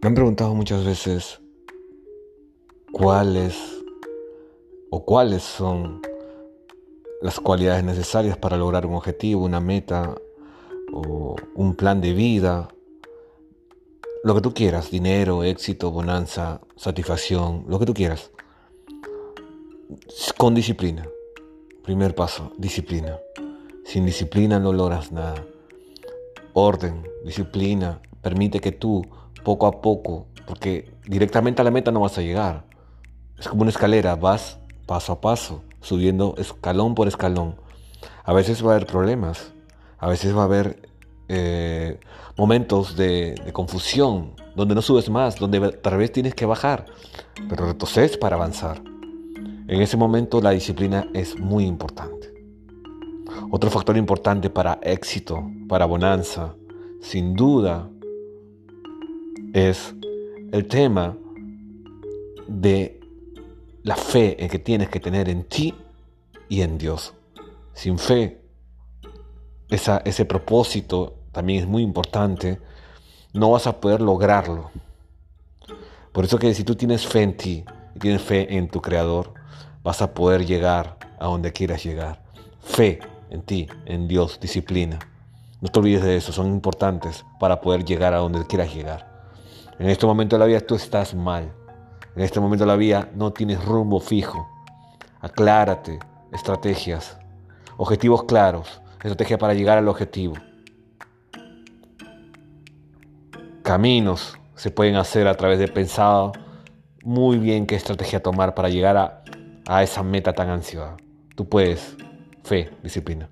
Me han preguntado muchas veces cuáles o cuáles son las cualidades necesarias para lograr un objetivo, una meta o un plan de vida, lo que tú quieras, dinero, éxito, bonanza, satisfacción, lo que tú quieras, con disciplina. Primer paso, disciplina. Sin disciplina no logras nada. Orden, disciplina, permite que tú poco a poco, porque directamente a la meta no vas a llegar. Es como una escalera, vas paso a paso, subiendo escalón por escalón. A veces va a haber problemas, a veces va a haber eh, momentos de, confusión, donde no subes más, donde tal vez tienes que bajar, pero retrocedes para avanzar. En ese momento la disciplina es muy importante. Otro factor importante para éxito, para bonanza, sin duda, es el tema de la fe en que tienes que tener en ti y en Dios. Sin fe, ese propósito también es muy importante, no vas a poder lograrlo. Por eso que si tú tienes fe en ti tienes fe en tu Creador, vas a poder llegar a donde quieras llegar. Fe en ti, en Dios, disciplina. No te olvides de eso, son importantes para poder llegar a donde quieras llegar. En este momento de la vida tú estás mal. En este momento de la vida no tienes rumbo fijo. Aclárate, estrategias, objetivos claros, estrategia para llegar al objetivo. Caminos se pueden hacer a través de pensado muy bien qué estrategia tomar para llegar a, a esa meta tan ansiosa. Tú puedes, fe, disciplina.